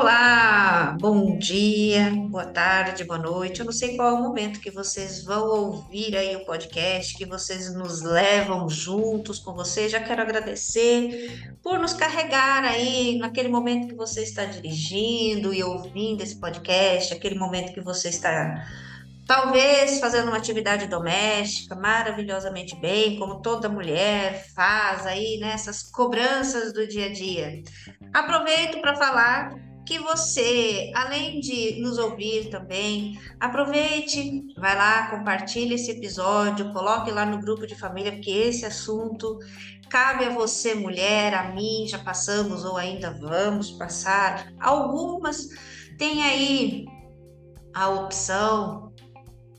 Olá, bom dia, boa tarde, boa noite. Eu não sei qual é o momento que vocês vão ouvir aí o podcast, que vocês nos levam juntos com vocês. Já quero agradecer por nos carregar aí naquele momento que você está dirigindo e ouvindo esse podcast, aquele momento que você está talvez fazendo uma atividade doméstica maravilhosamente bem, como toda mulher faz aí nessas né, cobranças do dia a dia. Aproveito para falar que você, além de nos ouvir também, aproveite, vai lá, compartilhe esse episódio, coloque lá no grupo de família, porque esse assunto cabe a você, mulher, a mim, já passamos ou ainda vamos passar. Algumas têm aí a opção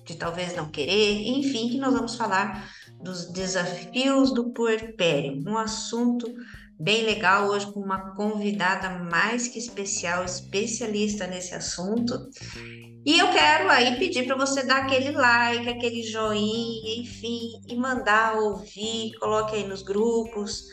de talvez não querer, enfim, que nós vamos falar dos desafios do puerpério, um assunto bem legal hoje com uma convidada mais que especial, especialista nesse assunto. E eu quero aí pedir para você dar aquele like, aquele joinha, enfim, e mandar ouvir, coloque aí nos grupos.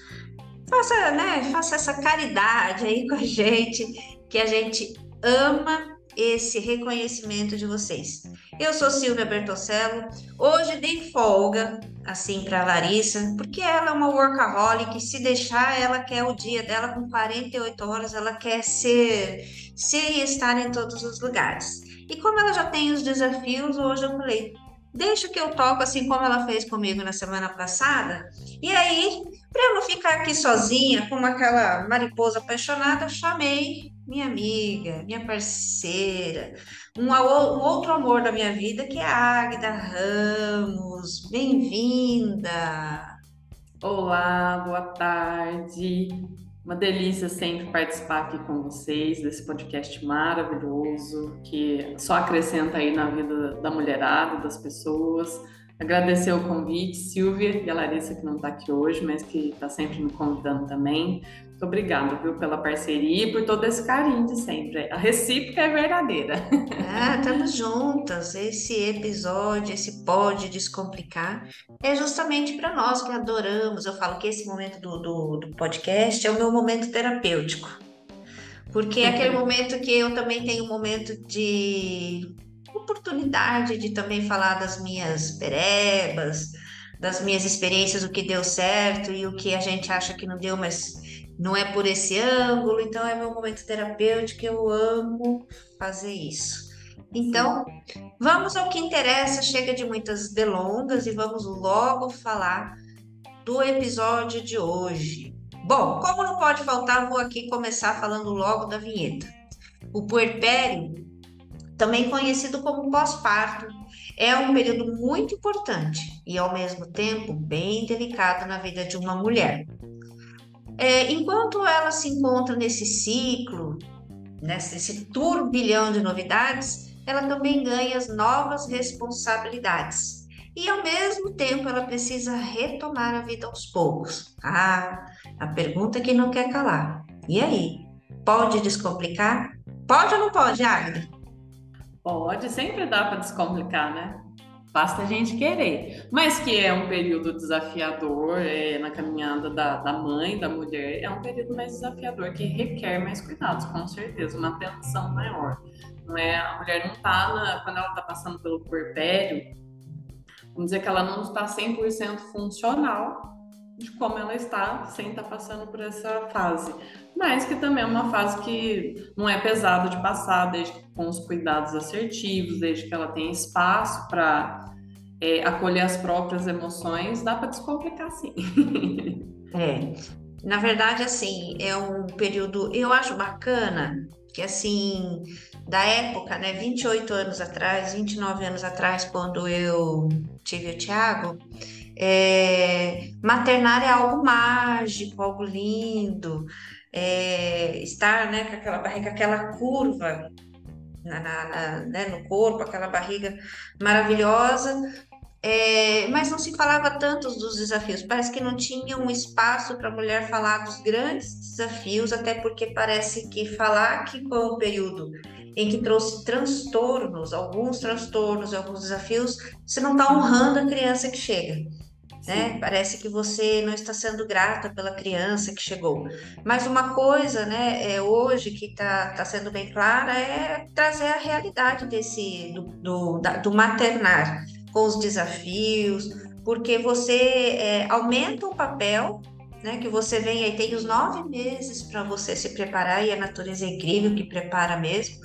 Faça, né, faça essa caridade aí com a gente, que a gente ama esse reconhecimento de vocês. Eu sou Silvia Bertocello. Hoje dei folga assim para Larissa, porque ela é uma workaholic, se deixar, ela quer o dia dela com 48 horas, ela quer ser, ser e estar em todos os lugares. E como ela já tem os desafios, hoje eu falei, deixa que eu toco assim como ela fez comigo na semana passada. E aí, para eu não ficar aqui sozinha, como aquela mariposa apaixonada, chamei minha amiga, minha parceira, um, um outro amor da minha vida que é a Águida Ramos. Bem-vinda! Olá, boa tarde. Uma delícia sempre participar aqui com vocês desse podcast maravilhoso que só acrescenta aí na vida da mulherada, das pessoas. Agradecer o convite, Silvia e a Larissa que não está aqui hoje, mas que está sempre me convidando também. Muito obrigada, viu, pela parceria e por todo esse carinho de sempre. A recíproca é verdadeira. Ah, estamos juntas. Esse episódio, esse pode descomplicar, é justamente para nós que adoramos. Eu falo que esse momento do, do, do podcast é o meu momento terapêutico. Porque é aquele momento que eu também tenho um momento de oportunidade de também falar das minhas perebas, das minhas experiências, o que deu certo e o que a gente acha que não deu, mas não é por esse ângulo, então é meu momento terapêutico, eu amo fazer isso. Então, vamos ao que interessa, chega de muitas delongas e vamos logo falar do episódio de hoje. Bom, como não pode faltar, vou aqui começar falando logo da vinheta. O puerpério, também conhecido como pós-parto, é um período muito importante e, ao mesmo tempo, bem delicado na vida de uma mulher. É, enquanto ela se encontra nesse ciclo, nesse turbilhão de novidades, ela também ganha as novas responsabilidades. E ao mesmo tempo ela precisa retomar a vida aos poucos. Ah, a pergunta que não quer calar. E aí? Pode descomplicar? Pode ou não pode, Agnes? Pode, sempre dá para descomplicar, né? Basta a gente querer. Mas que é um período desafiador é, na caminhada da, da mãe, da mulher, é um período mais desafiador, que requer mais cuidados, com certeza, uma atenção maior. Não é, a mulher não está, quando ela está passando pelo puerpério, vamos dizer que ela não está 100% funcional de como ela está sem estar tá passando por essa fase. Mas que também é uma fase que não é pesado de passar, desde com os cuidados assertivos, desde que ela tem espaço para é, acolher as próprias emoções, dá para descomplicar sim. é. Na verdade, assim, é um período, eu acho bacana que assim, da época, né, 28 anos atrás, 29 anos atrás, quando eu tive o Tiago, é, maternar é algo mágico, algo lindo, é, estar né, com aquela barriga, aquela curva na, na, né, no corpo, aquela barriga maravilhosa, é, mas não se falava tanto dos desafios, parece que não tinha um espaço para a mulher falar dos grandes desafios, até porque parece que falar que foi um período em que trouxe transtornos, alguns transtornos, alguns desafios, você não está honrando a criança que chega. Né? Parece que você não está sendo grata pela criança que chegou. Mas uma coisa, né, é, hoje que está tá sendo bem clara é trazer a realidade desse do, do, da, do maternar com os desafios, porque você é, aumenta o papel né, que você vem aí, tem os nove meses para você se preparar, e a natureza é incrível que prepara mesmo,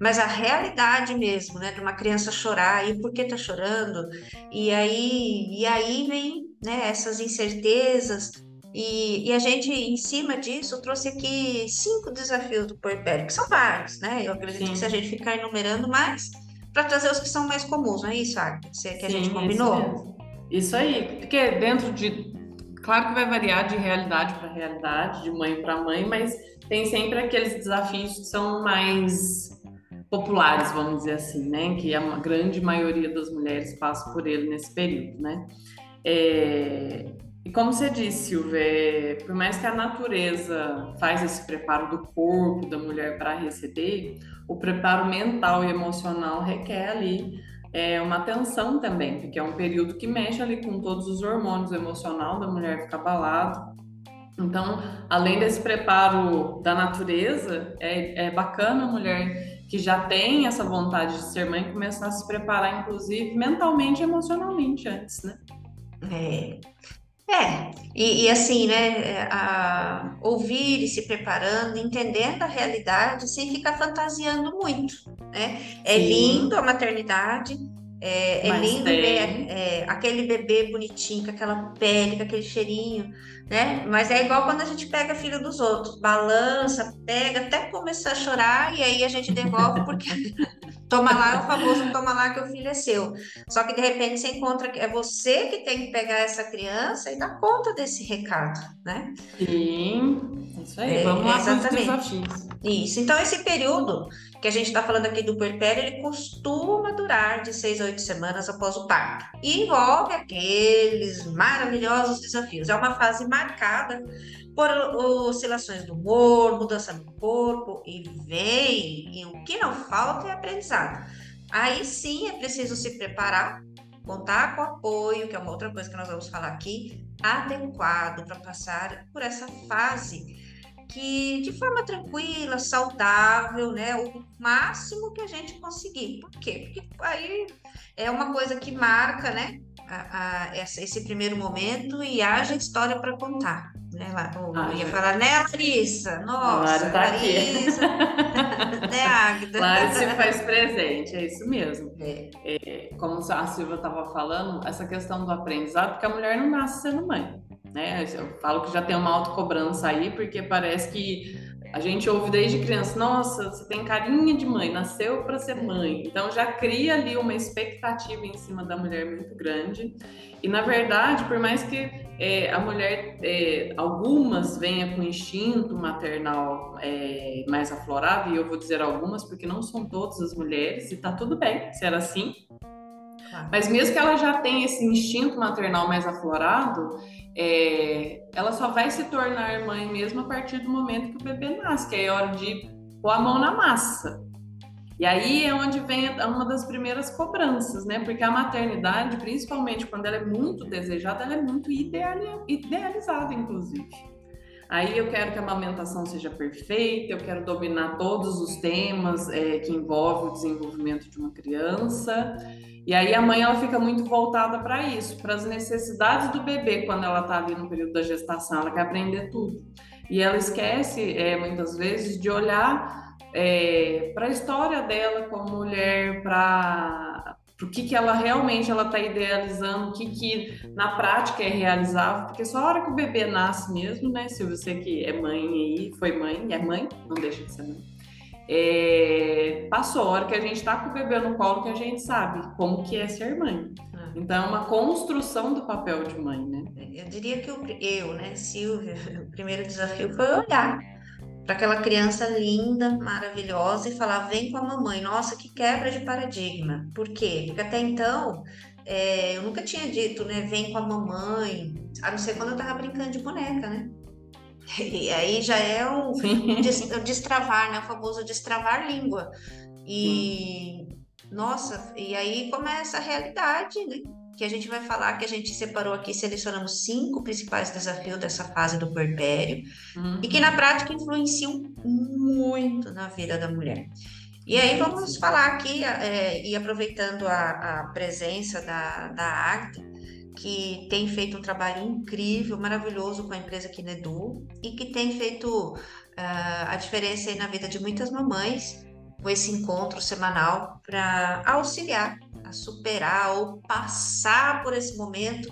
mas a realidade mesmo, né, de uma criança chorar, e por que tá chorando? E aí, e aí vem, né, essas incertezas, e, e, a gente, em cima disso, trouxe aqui cinco desafios do puerpério, que são vários, né? Eu acredito Sim. que se a gente ficar enumerando mais, para trazer os que são mais comuns, não é isso, Agnes? Que Sim, a gente combinou? Isso, isso aí, porque dentro de. Claro que vai variar de realidade para realidade, de mãe para mãe, mas tem sempre aqueles desafios que são mais populares, vamos dizer assim, né? Que a grande maioria das mulheres passa por ele nesse período, né? É... E como você disse, Silvia, por mais que a natureza faz esse preparo do corpo da mulher para receber, o preparo mental e emocional requer ali é, uma atenção também, porque é um período que mexe ali com todos os hormônios, o emocional da mulher fica abalado. Então, além desse preparo da natureza, é, é bacana a mulher que já tem essa vontade de ser mãe começar a se preparar, inclusive mentalmente e emocionalmente antes, né? É. É, e, e assim, né, a, ouvir e se preparando, entendendo a realidade, sem ficar fantasiando muito, né? É Sim. lindo a maternidade, é, é lindo tem. ver é, aquele bebê bonitinho, com aquela pele, com aquele cheirinho, né? Mas é igual quando a gente pega filho dos outros, balança, pega, até começar a chorar e aí a gente devolve porque toma lá, é o famoso toma lá que o filho é seu. Só que de repente você encontra que é você que tem que pegar essa criança e dar conta desse recado, né? Sim, isso aí. É, Vamos lá exatamente. Isso. Então esse período que a gente está falando aqui do puerpério, ele costuma durar de seis a oito semanas após o parto. E envolve aqueles maravilhosos desafios. É uma fase marcada por oscilações do humor, mudança no corpo, e vem, e o que não falta é aprendizado. Aí sim é preciso se preparar, contar com apoio, que é uma outra coisa que nós vamos falar aqui, adequado para passar por essa fase que de forma tranquila, saudável, né? O máximo que a gente conseguir. Por quê? Porque aí é uma coisa que marca, né? A, a, essa, esse primeiro momento e haja história para contar. Né, eu ah, ia falar, né, Larissa? Nossa, tá Larissa. né, Agda? Claro, se faz presente, é isso mesmo. É. É, como a Silvia estava falando, essa questão do aprendizado, porque a mulher não nasce sendo mãe. Né? Eu falo que já tem uma autocobrança aí, porque parece que a gente ouve desde criança, nossa, você tem carinha de mãe, nasceu para ser mãe. Então já cria ali uma expectativa em cima da mulher muito grande. E na verdade, por mais que é, a mulher, é, algumas venha com instinto maternal é, mais aflorado, e eu vou dizer algumas porque não são todas as mulheres, e tá tudo bem ser assim. Mas mesmo que ela já tenha esse instinto maternal mais aflorado, é, ela só vai se tornar mãe mesmo a partir do momento que o bebê nasce, que é hora de pôr a mão na massa. E aí é onde vem uma das primeiras cobranças, né? Porque a maternidade, principalmente quando ela é muito desejada, ela é muito idealizada, inclusive. Aí eu quero que a amamentação seja perfeita, eu quero dominar todos os temas é, que envolvem o desenvolvimento de uma criança. E aí a mãe ela fica muito voltada para isso, para as necessidades do bebê quando ela está ali no período da gestação, ela quer aprender tudo. E ela esquece é, muitas vezes de olhar é, para a história dela como mulher, para o que, que ela realmente ela está idealizando, o que, que na prática é realizável, porque só a hora que o bebê nasce mesmo, né, Se você que é mãe aí, foi mãe, é mãe, não deixa de ser mãe é, passou a hora que a gente está com o bebê no colo que a gente sabe como que é ser mãe. Ah. Então é uma construção do papel de mãe, né? Eu diria que eu, eu né, Silvia, o primeiro desafio foi olhar para aquela criança linda, maravilhosa e falar: vem com a mamãe. Nossa, que quebra de paradigma. Por quê? Porque até então é, eu nunca tinha dito, né? Vem com a mamãe, a não ser quando eu tava brincando de boneca, né? E aí já é o, o destravar, né? O famoso destravar língua. E, Sim. nossa, e aí começa a realidade, né? Que a gente vai falar que a gente separou aqui, selecionamos cinco principais desafios dessa fase do puerpério uhum. e que na prática influenciam muito na vida da mulher. E aí vamos falar aqui, é, e aproveitando a, a presença da, da Agda, que tem feito um trabalho incrível, maravilhoso com a empresa Kinedu e que tem feito uh, a diferença aí na vida de muitas mamães com esse encontro semanal para auxiliar a superar ou passar por esse momento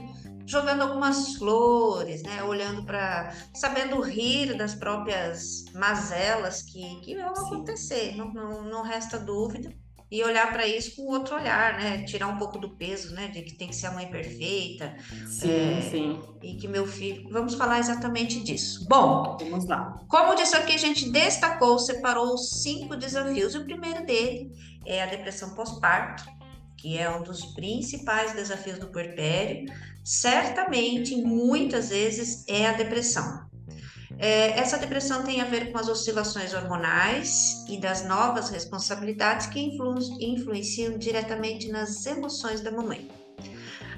jogando algumas flores, né? Olhando para, sabendo rir das próprias mazelas que, que vão acontecer, não, não, não resta dúvida. E olhar para isso com outro olhar, né? Tirar um pouco do peso, né? De que tem que ser a mãe perfeita. Sim, é, sim. E que meu filho. Vamos falar exatamente disso. Bom, vamos lá. Como disse aqui, a gente destacou, separou cinco desafios. O primeiro dele é a depressão pós-parto, que é um dos principais desafios do puerpério certamente, muitas vezes, é a depressão. É, essa depressão tem a ver com as oscilações hormonais e das novas responsabilidades que influ influenciam diretamente nas emoções da mamãe.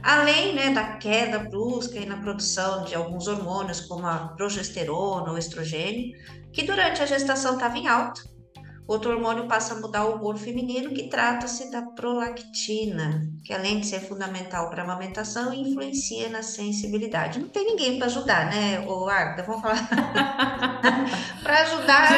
Além né, da queda brusca na produção de alguns hormônios, como a progesterona ou estrogênio, que durante a gestação estava em alta, Outro hormônio passa a mudar o humor feminino, que trata-se da prolactina, que além de ser fundamental para a amamentação, influencia na sensibilidade. Não tem ninguém para ajudar, né, o Arda? Vamos falar. para ajudar,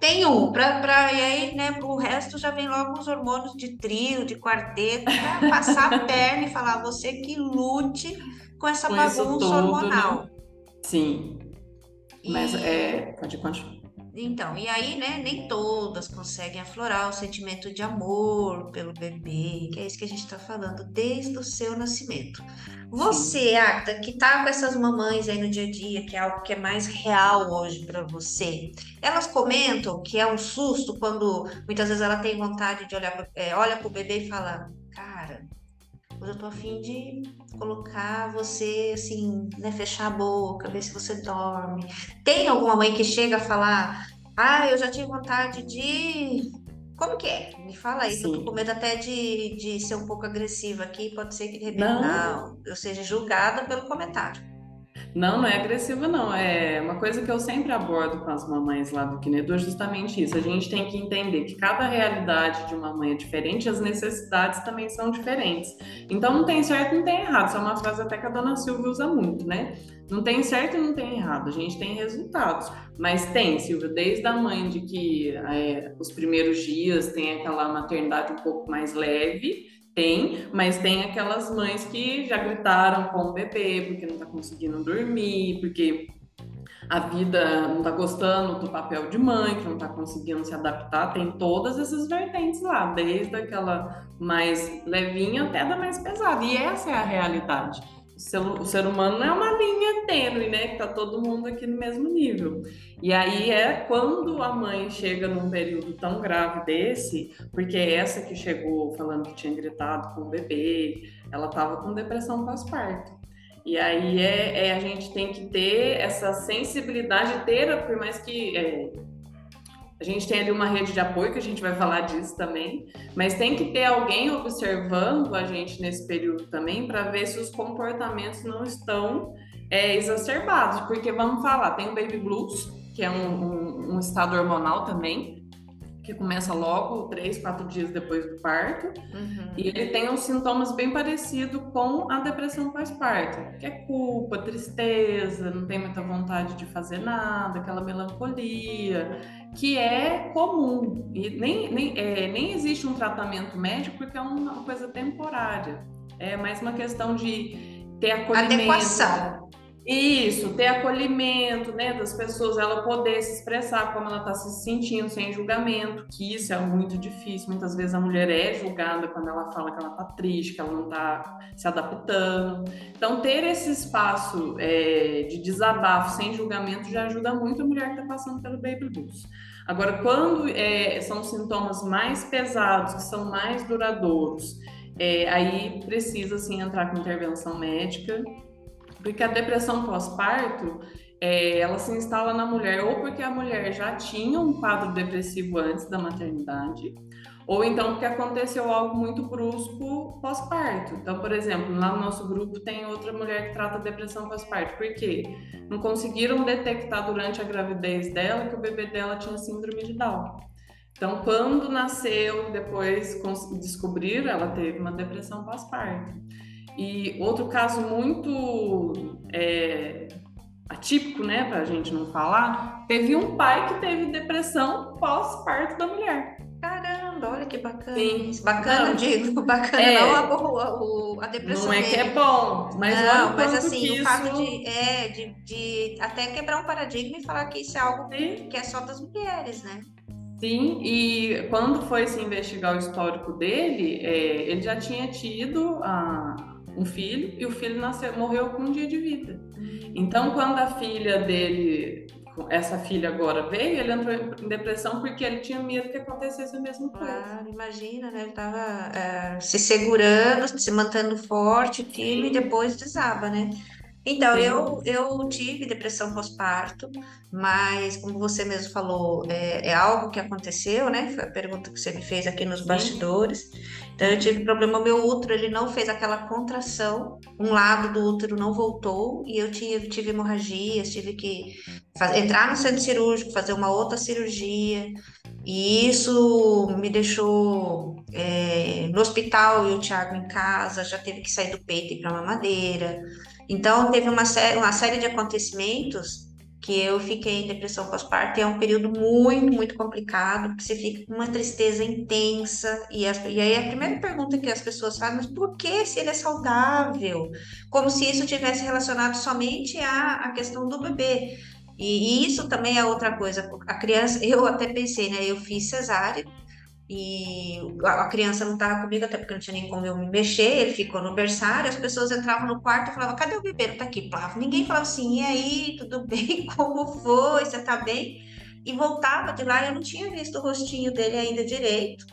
tem um. Pra, pra, e aí, né, o resto já vem logo os hormônios de trio, de quarteto, para passar a perna e falar, você que lute com essa com bagunça todo, né? hormonal. Né? Sim. Mas e... é. Pode continuar. Então, e aí, né, nem todas conseguem aflorar o sentimento de amor pelo bebê, que é isso que a gente está falando desde o seu nascimento. Você, Agda, que tá com essas mamães aí no dia a dia, que é algo que é mais real hoje para você, elas comentam que é um susto quando muitas vezes ela tem vontade de olhar, é, olha pro bebê e fala, cara, Hoje eu tô afim de colocar você, assim, né, fechar a boca, ver se você dorme. Tem alguma mãe que chega a falar, ah, eu já tive vontade de. Como que é? Me fala aí, Sim. tô com medo até de, de ser um pouco agressiva aqui, pode ser que de repente não. não eu seja julgada pelo comentário. Não, não é agressiva, não. É uma coisa que eu sempre abordo com as mamães lá do Kinedo é justamente isso. A gente tem que entender que cada realidade de uma mãe é diferente, as necessidades também são diferentes. Então não tem certo não tem errado. Isso é uma frase até que a dona Silvia usa muito, né? Não tem certo e não tem errado. A gente tem resultados. Mas tem, Silvia, desde a mãe de que é, os primeiros dias tem aquela maternidade um pouco mais leve tem, mas tem aquelas mães que já gritaram com o bebê porque não está conseguindo dormir, porque a vida não está gostando do papel de mãe, que não está conseguindo se adaptar, tem todas essas vertentes lá, desde aquela mais levinha até da mais pesada. E essa é a realidade o ser, humano não é uma linha tênue, né? Que tá todo mundo aqui no mesmo nível. E aí é quando a mãe chega num período tão grave desse, porque essa que chegou falando que tinha gritado com o bebê, ela tava com depressão pós-parto. E aí é, é, a gente tem que ter essa sensibilidade, ter, por mais que é, a gente tem ali uma rede de apoio, que a gente vai falar disso também, mas tem que ter alguém observando a gente nesse período também para ver se os comportamentos não estão é, exacerbados. Porque vamos falar, tem o baby blues, que é um, um, um estado hormonal também, que começa logo três, quatro dias depois do parto, uhum. e ele tem uns sintomas bem parecidos com a depressão pós-parto, que é culpa, tristeza, não tem muita vontade de fazer nada, aquela melancolia, que é comum e nem, nem, é, nem existe um tratamento médico porque é uma coisa temporária, é mais uma questão de ter acolhimento. Adequação. Isso, ter acolhimento, né, das pessoas, ela poder se expressar como ela está se sentindo, sem julgamento, que isso é muito difícil. Muitas vezes a mulher é julgada quando ela fala que ela está triste, que ela não está se adaptando. Então, ter esse espaço é, de desabafo sem julgamento já ajuda muito a mulher que está passando pelo baby blues. Agora, quando é, são sintomas mais pesados, que são mais duradouros, é, aí precisa sim entrar com intervenção médica porque a depressão pós-parto, é, ela se instala na mulher ou porque a mulher já tinha um quadro depressivo antes da maternidade, ou então porque aconteceu algo muito brusco pós-parto. Então, por exemplo, lá no nosso grupo tem outra mulher que trata depressão pós-parto. Por quê? Não conseguiram detectar durante a gravidez dela que o bebê dela tinha síndrome de Down. Então, quando nasceu, depois descobriram, ela teve uma depressão pós-parto. E outro caso muito é, atípico, né, para a gente não falar, teve um pai que teve depressão pós-parto da mulher. Caramba, olha que bacana. Sim. Bacana, não, digo, bacana, é, não a, a, a, depressão. Não é que é bom, mas não, mas assim, o isso... fato de, é, de, de até quebrar um paradigma e falar que isso é algo Sim. que é só das mulheres, né? Sim, e quando foi se investigar o histórico dele, é, ele já tinha tido a, um filho e o filho nasceu, morreu com um dia de vida. Hum. Então, quando a filha dele essa filha agora veio, ele entrou em depressão porque ele tinha medo que acontecesse a mesma coisa. Claro, imagina, né? Ele estava é, se segurando, se mantendo forte, firme, e depois desaba, né? Então, eu, eu tive depressão pós-parto, mas como você mesmo falou, é, é, algo que aconteceu, né? Foi a pergunta que você me fez aqui nos bastidores. Então, eu tive problema, meu útero, ele não fez aquela contração, um lado do útero não voltou, e eu tive, tive hemorragias, tive que fazer, entrar no centro cirúrgico, fazer uma outra cirurgia, e isso me deixou é, no hospital e o Thiago em casa, já teve que sair do peito e ir para uma madeira. Então, teve uma, sé uma série de acontecimentos que eu fiquei em depressão pós-parto, é um período muito, muito complicado, você fica com uma tristeza intensa, e, as, e aí a primeira pergunta que as pessoas fazem, mas por que se ele é saudável? Como se isso tivesse relacionado somente à, à questão do bebê. E, e isso também é outra coisa, a criança, eu até pensei, né, eu fiz cesárea, e a criança não estava comigo, até porque não tinha nem como eu me mexer, ele ficou no berçário, as pessoas entravam no quarto e falavam, cadê o bebê? Não tá aqui. Ninguém falava assim, e aí, tudo bem? Como foi? Você tá bem? E voltava de lá, eu não tinha visto o rostinho dele ainda direito.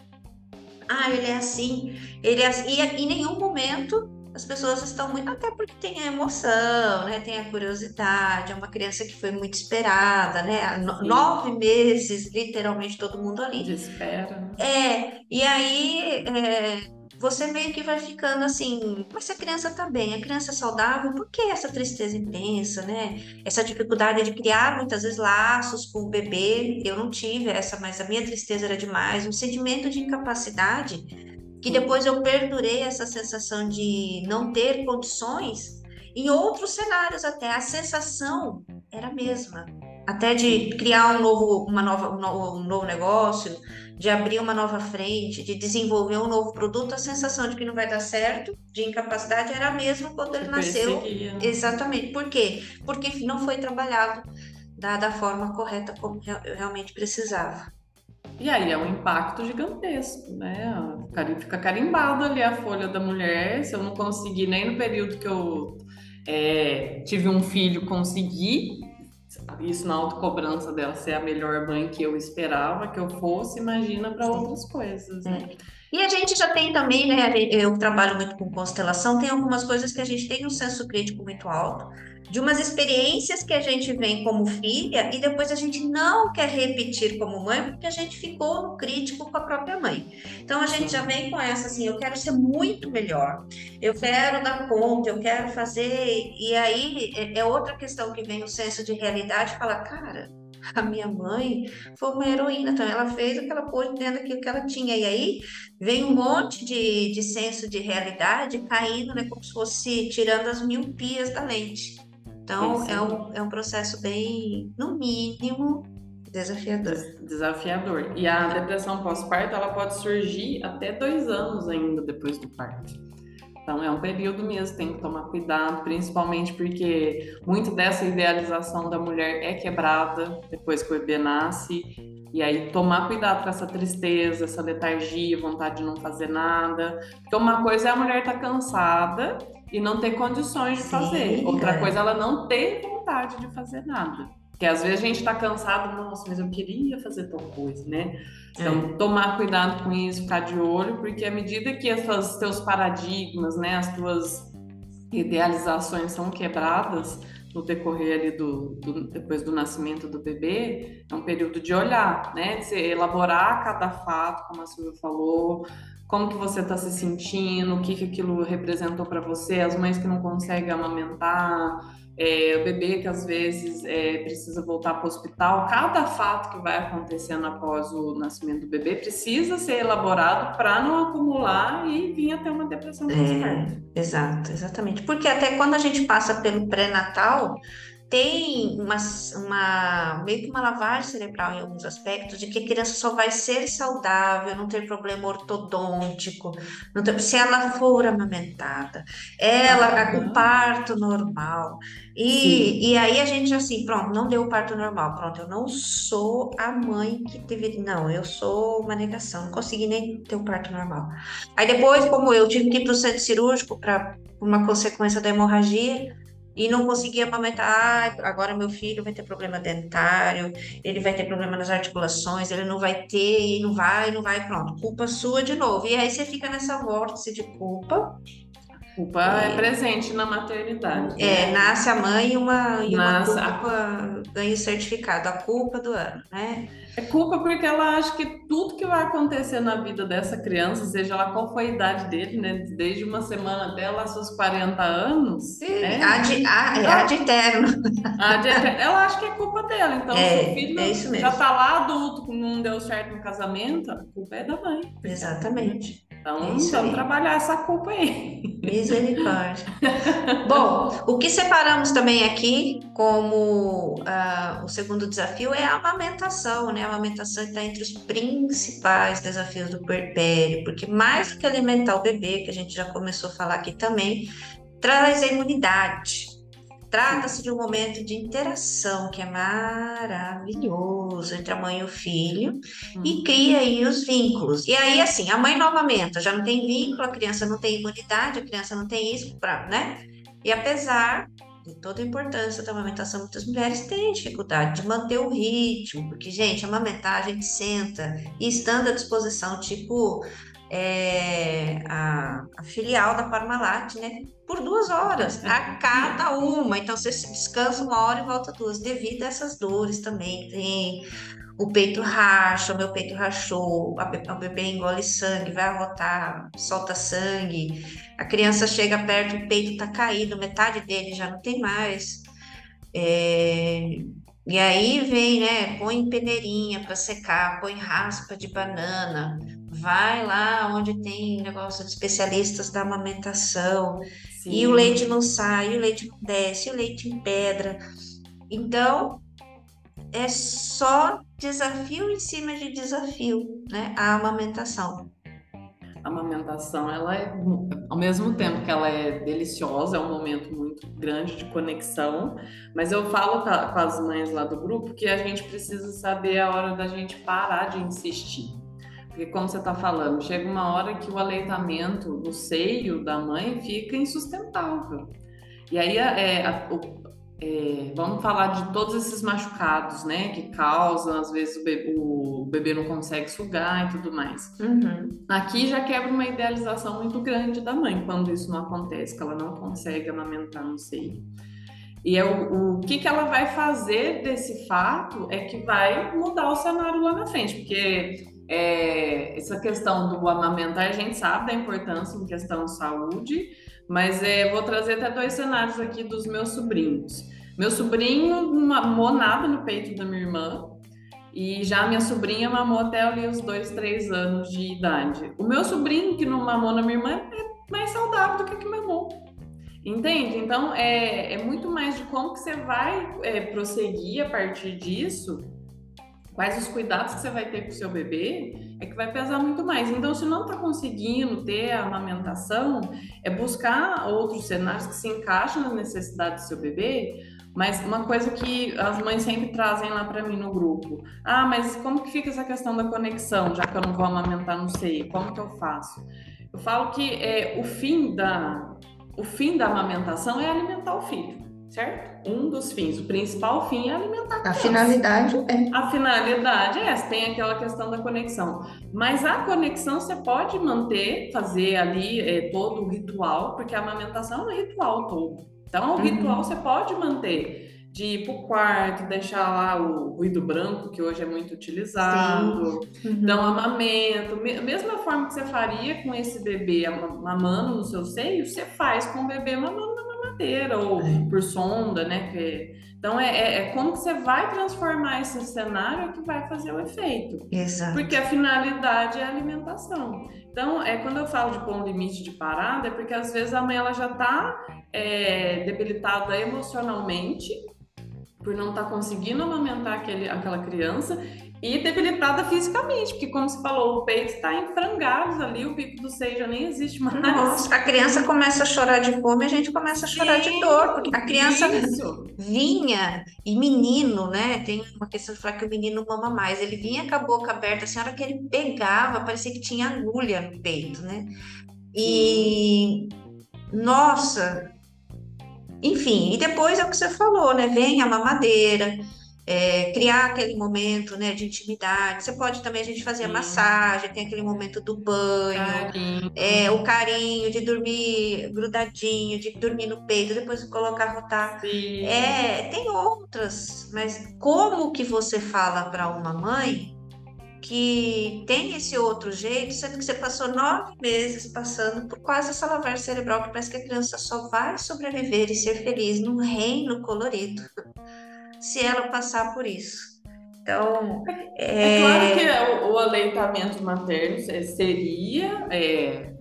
Ah, ele é assim, ele é assim. E em nenhum momento as pessoas estão muito, até porque tem a emoção, né? Tem a curiosidade, é uma criança que foi muito esperada, né? Nove meses, literalmente, todo mundo ali. De espera. Né? É, e aí é, você meio que vai ficando assim, mas se a criança tá bem, a criança é saudável, por que essa tristeza intensa, né? Essa dificuldade de criar muitas vezes laços com o bebê, eu não tive essa, mas a minha tristeza era demais, um sentimento de incapacidade que depois eu perdurei essa sensação de não ter condições em outros cenários até. A sensação era a mesma. Até de criar um novo uma nova um novo, negócio de abrir uma nova frente de desenvolver um novo produto a sensação de que não vai dar certo de incapacidade era a mesma quando ele nasceu. exatamente. Por quê? Porque não foi trabalhado da, da forma correta como realmente precisava e aí é um impacto gigantesco, né? Fica carimbado ali a folha da mulher. Se eu não conseguir nem no período que eu é, tive um filho, conseguir isso na autocobrança dela ser a melhor mãe que eu esperava que eu fosse, imagina para outras coisas. Né? É. E a gente já tem também, né? Eu trabalho muito com constelação, tem algumas coisas que a gente tem um senso crítico muito alto de umas experiências que a gente vem como filha e depois a gente não quer repetir como mãe porque a gente ficou no crítico com a própria mãe. Então a gente já vem com essa assim, eu quero ser muito melhor, eu quero dar conta, eu quero fazer. E aí é, é outra questão que vem o senso de realidade, fala, cara, a minha mãe foi uma heroína, então ela fez o que ela pôde dentro daquilo que ela tinha. E aí vem um monte de, de senso de realidade caindo, né, como se fosse tirando as miopias da lente. Então, é um, é um processo bem, no mínimo, desafiador. Desafiador. E a depressão pós-parto, ela pode surgir até dois anos ainda depois do parto. Então, é um período mesmo, tem que tomar cuidado, principalmente porque muito dessa idealização da mulher é quebrada depois que o bebê nasce. E aí, tomar cuidado com essa tristeza, essa letargia, vontade de não fazer nada. Porque uma coisa é a mulher estar tá cansada e não ter condições de Sim, fazer. Outra é. coisa, ela não ter vontade de fazer nada. Porque às vezes a gente está cansado, nossa, mas eu queria fazer tal coisa, né? Então, é. tomar cuidado com isso, ficar de olho, porque à medida que os teus paradigmas, né, as tuas idealizações são quebradas, no decorrer ali do, do, depois do nascimento do bebê, é um período de olhar, né? De elaborar cada fato, como a Silvia falou, como que você está se sentindo, o que, que aquilo representou para você, as mães que não conseguem amamentar, é, o bebê que às vezes é, precisa voltar para o hospital, cada fato que vai acontecendo após o nascimento do bebê precisa ser elaborado para não acumular e vir até uma depressão é, Exato, exatamente. Porque até quando a gente passa pelo pré-natal, tem uma, uma, meio que uma lavagem cerebral em alguns aspectos de que a criança só vai ser saudável, não ter problema ortodôntico, se ela for amamentada, ela com parto normal. E, e aí a gente assim, pronto, não deu o parto normal, pronto, eu não sou a mãe que teve, não, eu sou uma negação, não consegui nem ter o parto normal. Aí depois, como eu tive que ir para o centro cirúrgico para uma consequência da hemorragia, e não conseguia amamentar. Ah, agora meu filho vai ter problema dentário, ele vai ter problema nas articulações, ele não vai ter, e não vai, não vai, pronto, culpa sua de novo. E aí você fica nessa vórtice de culpa. Culpa é, é presente na maternidade. É, né? nasce a mãe e uma, e uma culpa ganha certificado, a culpa do ano, né? É culpa porque ela acha que tudo que vai acontecer na vida dessa criança, seja lá qual foi a idade dele, né? Desde uma semana dela aos seus 40 anos. Sim, né? ad, a, é ad eterno. Ad eterno. Ela acha que é culpa dela. Então, é, seu filho é já está lá adulto, não deu certo no casamento, a culpa é da mãe. Exatamente. Então, é vamos aí. trabalhar essa culpa aí. Misericórdia. Bom, o que separamos também aqui como uh, o segundo desafio é a amamentação, né? A amamentação está entre os principais desafios do puerpério, porque mais do que alimentar o bebê, que a gente já começou a falar aqui também, traz a imunidade. Trata-se de um momento de interação que é maravilhoso entre a mãe e o filho e uhum. cria aí os vínculos. E aí, assim, a mãe não amamenta, já não tem vínculo, a criança não tem imunidade, a criança não tem isso, pra, né? E apesar de toda a importância da amamentação, muitas mulheres têm dificuldade de manter o ritmo, porque, gente, amamentar, a gente senta e estando à disposição, tipo é, a, a, filial da Parmalat, né? Por duas horas, a cada uma. Então você descansa uma hora e volta duas, devido a essas dores também. Tem o peito racha, o meu peito rachou, o bebê engole sangue, vai arrotar, solta sangue. A criança chega perto, o peito tá caído, metade dele já não tem mais. É, e aí vem, né? Põe peneirinha para secar, põe raspa de banana, vai lá onde tem negócio de especialistas da amamentação, Sim. e o leite não sai, o leite não desce, o leite em pedra. Então, é só desafio em cima de desafio, né? A amamentação. A amamentação, ela é, ao mesmo tempo que ela é deliciosa, é um momento muito grande de conexão, mas eu falo com as mães lá do grupo que a gente precisa saber a hora da gente parar de insistir porque, como você está falando, chega uma hora que o aleitamento no seio da mãe fica insustentável. E aí, é, é, é, vamos falar de todos esses machucados, né, que causam, às vezes o bebê, o bebê não consegue sugar e tudo mais. Uhum. Aqui já quebra uma idealização muito grande da mãe quando isso não acontece, que ela não consegue amamentar no seio. E é o, o que, que ela vai fazer desse fato é que vai mudar o cenário lá na frente, porque é, essa questão do amamentar, a gente sabe da importância em questão de saúde, mas é, vou trazer até dois cenários aqui dos meus sobrinhos. Meu sobrinho mamou nada no peito da minha irmã, e já minha sobrinha mamou até ali os dois, três anos de idade. O meu sobrinho, que não mamou na minha irmã, é mais saudável do que que mamou. Entende? Então, é, é muito mais de como que você vai é, prosseguir a partir disso quais os cuidados que você vai ter com o seu bebê, é que vai pesar muito mais. Então, se não está conseguindo ter a amamentação, é buscar outros cenários que se encaixam nas necessidades do seu bebê. Mas uma coisa que as mães sempre trazem lá para mim no grupo: ah, mas como que fica essa questão da conexão, já que eu não vou amamentar no seio? Como que eu faço? Eu falo que é, o fim da o fim da amamentação é alimentar o filho certo? Um dos fins, o principal fim é alimentar a criança. A finalidade é. A finalidade é essa, tem aquela questão da conexão. Mas a conexão você pode manter, fazer ali é, todo o ritual, porque a amamentação é um ritual todo. Então, o uhum. ritual você pode manter de ir para o quarto, deixar lá o ruído branco, que hoje é muito utilizado, uhum. dar um amamento. Mesma forma que você faria com esse bebê mamando no seu seio, você faz com o bebê mamando mamadeira ou por sonda, né? Que... Então, é, é, é, como que você vai transformar esse cenário que vai fazer o efeito. Exato. Porque a finalidade é a alimentação. Então, é quando eu falo de pôr um limite de parada, é porque às vezes a mãe ela já está é, debilitada emocionalmente por não estar tá conseguindo amamentar aquele, aquela criança e debilitada fisicamente, porque como você falou, o peito está em frangalhos ali, o bico do seio já nem existe mais. Nossa, a criança começa a chorar de fome, a gente começa a chorar Sim, de dor, porque a criança isso. vinha, e menino, né, tem uma questão de falar que o menino mama mais, ele vinha com a boca aberta, assim, a hora que ele pegava, parecia que tinha agulha no peito, né, e... Nossa, enfim, e depois é o que você falou, né? Vem a mamadeira, é, criar aquele momento né, de intimidade. Você pode também a gente fazer a massagem, tem aquele momento do banho, carinho. É, o carinho de dormir grudadinho, de dormir no peito, depois colocar rotar. Sim. É, tem outras, mas como que você fala para uma mãe que tem esse outro jeito, sendo que você passou nove meses passando por quase essa lavagem cerebral, que parece que a criança só vai sobreviver e ser feliz num reino colorido se ela passar por isso. Então, é, é claro que o, o, aleitamento materno seria é,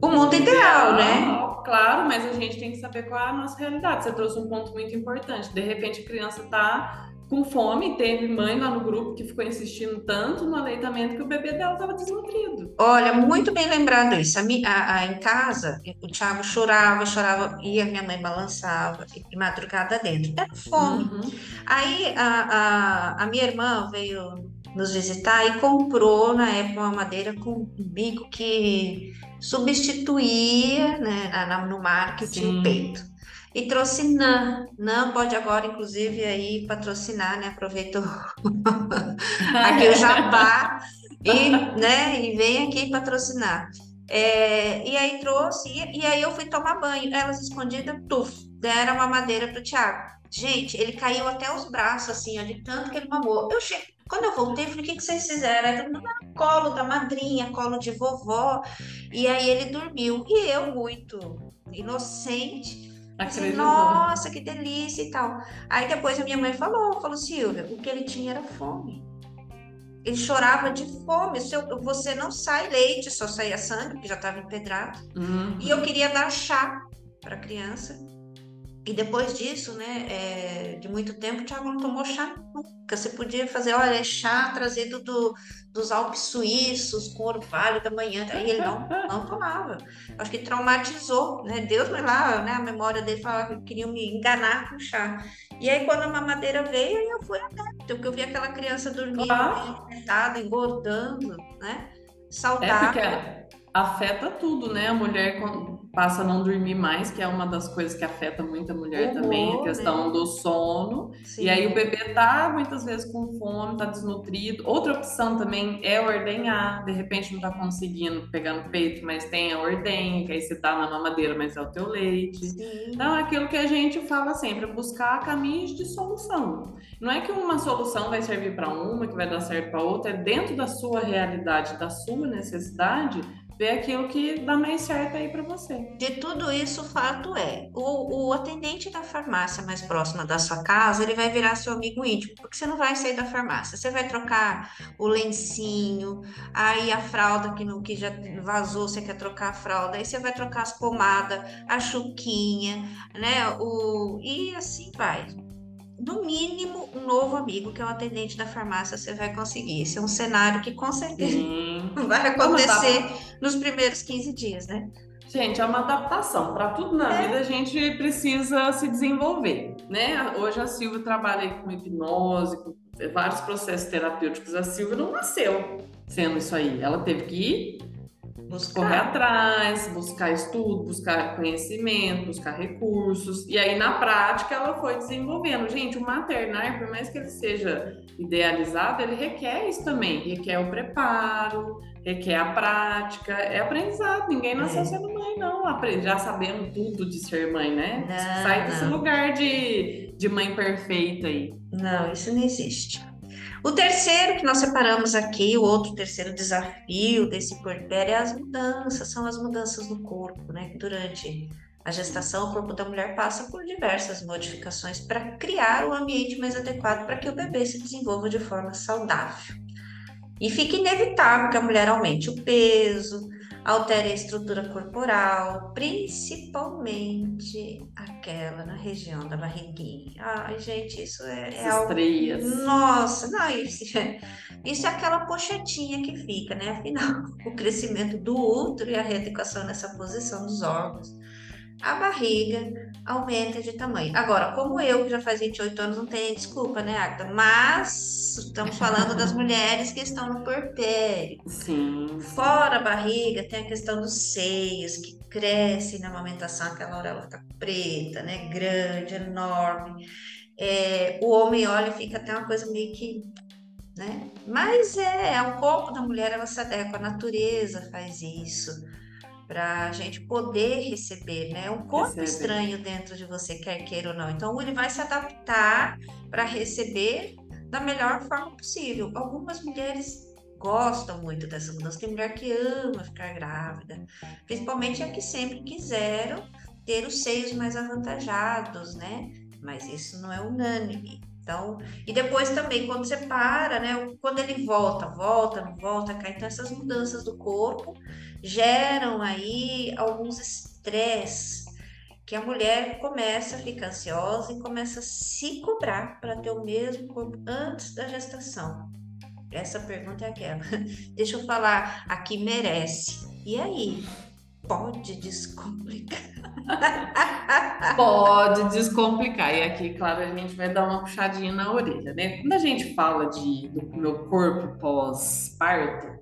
o mundo ideal, ideal, né? Claro, mas a gente tem que saber qual é a nossa realidade. Você trouxe um ponto muito importante. De repente, a criança está com fome, teve mãe lá no grupo que ficou insistindo tanto no aleitamento que o bebê dela estava desnutrido. Olha, muito bem lembrado isso. A, a, a, em casa, o Thiago chorava, chorava, e a minha mãe balançava, e madrugada dentro. Era fome. Uhum. Aí a, a, a minha irmã veio nos visitar e comprou na época uma madeira com um bico que substituía né, no marketing Sim. o peito e trouxe NAN. NAN pode agora, inclusive, aí patrocinar, né? Aproveito aqui o jabá e, né, e vem aqui patrocinar. É, e aí trouxe, e, e, aí eu fui tomar banho, elas escondidas, tuf, deram uma madeira pro Thiago. Gente, ele caiu até os braços, assim, ó, de tanto que ele mamou. Eu cheguei, quando eu voltei, falei, o que, que vocês fizeram? Colo da madrinha, colo de vovó. E aí ele dormiu. E eu, muito inocente, Assim, Nossa, que delícia e tal. Aí depois a minha mãe falou, falou, Silvia, o que ele tinha era fome. Ele chorava de fome. Seu, você não sai leite, só saía sangue, porque já estava empedrado. Uhum. E eu queria dar chá para a criança. E depois disso, né, é, de muito tempo, o Thiago não tomou chá nunca. Você podia fazer, olha, é chá trazido do, dos Alpes suíços, com orvalho da manhã. Aí ele não, não tomava. Acho que traumatizou, né? Deus me lá, né? A memória dele falava que queriam me enganar com chá. E aí, quando a mamadeira veio, eu fui até, porque eu vi aquela criança dormindo, claro. sentada, engordando, né? Saudável. É afeta tudo, né? A mulher passa a não dormir mais, que é uma das coisas que afeta muito a mulher também, a questão né? do sono. Sim. E aí o bebê tá muitas vezes com fome, tá desnutrido. Outra opção também é ordenhar, de repente não tá conseguindo pegar no peito, mas tem a ordenha, que aí você tá na mamadeira, mas é o teu leite. Sim. Então, é aquilo que a gente fala sempre, é buscar caminhos de solução. Não é que uma solução vai servir para uma, que vai dar certo para outra, é dentro da sua realidade, da sua necessidade, ver aquilo que dá mais certo aí para você. De tudo isso, o fato é, o, o atendente da farmácia mais próxima da sua casa, ele vai virar seu amigo íntimo, porque você não vai sair da farmácia, você vai trocar o lencinho, aí a fralda que, no, que já vazou, você quer trocar a fralda, aí você vai trocar as pomadas, a chuquinha, né, o, e assim vai no mínimo, um novo amigo, que é o atendente da farmácia, você vai conseguir. Esse é um cenário que com certeza Sim. vai acontecer nos primeiros 15 dias, né? Gente, é uma adaptação. Para tudo na é. vida a gente precisa se desenvolver, né? Hoje a Silvia trabalha com hipnose, com vários processos terapêuticos. A Silvia não nasceu sendo isso aí. Ela teve que buscar. correr atrás, buscar estudo, buscar conhecimento, buscar recursos. E aí, na prática, ela foi desenvolvendo. Gente, o maternar, por mais que ele seja idealizado, ele requer isso também. Requer o preparo, requer a prática. É aprendizado. Ninguém nasceu é. sendo mãe, não. Já sabendo tudo de ser mãe, né? Não, Sai desse não. lugar de, de mãe perfeita aí. Não, isso não existe. O terceiro que nós separamos aqui, o outro terceiro desafio desse porpério é as mudanças, são as mudanças no corpo, né? Durante a gestação, o corpo da mulher passa por diversas modificações para criar um ambiente mais adequado para que o bebê se desenvolva de forma saudável. E fica inevitável que a mulher aumente o peso, altere a estrutura corporal, principalmente aquela na região da barriguinha. Ai, gente, isso é, é algo... Estreias. Nossa, não, isso é, isso é aquela pochetinha que fica, né? Afinal, o crescimento do útero e a reeducação nessa posição dos órgãos a barriga aumenta de tamanho. Agora, como eu, que já faz 28 anos, não tenho desculpa, né, Agda? Mas estamos falando das mulheres que estão no porpério. Sim. Fora a barriga, tem a questão dos seios, que crescem na amamentação, aquela hora ela fica preta, né, grande, enorme. É, o homem olha e fica até uma coisa meio que né? Mas é, é o corpo da mulher, ela se adequa, a natureza faz isso para a gente poder receber, né? Um corpo Recebe. estranho dentro de você, quer queira ou não. Então, ele vai se adaptar para receber da melhor forma possível. Algumas mulheres gostam muito dessa mudança. Tem mulher que ama ficar grávida, principalmente a que sempre quiseram ter os seios mais avantajados, né? Mas isso não é unânime. Então, e depois também, quando você para, né? Quando ele volta, volta, não volta, cai. Então, essas mudanças do corpo geram aí alguns estresses que a mulher começa a ficar ansiosa e começa a se cobrar para ter o mesmo corpo antes da gestação. Essa pergunta é aquela. Deixa eu falar, aqui merece. E aí? Pode descomplicar? Pode descomplicar. E aqui, claro, a gente vai dar uma puxadinha na orelha, né? Quando a gente fala de, do meu corpo pós-parto,